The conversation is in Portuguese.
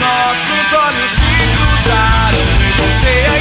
nossos olhos se cruzaram você.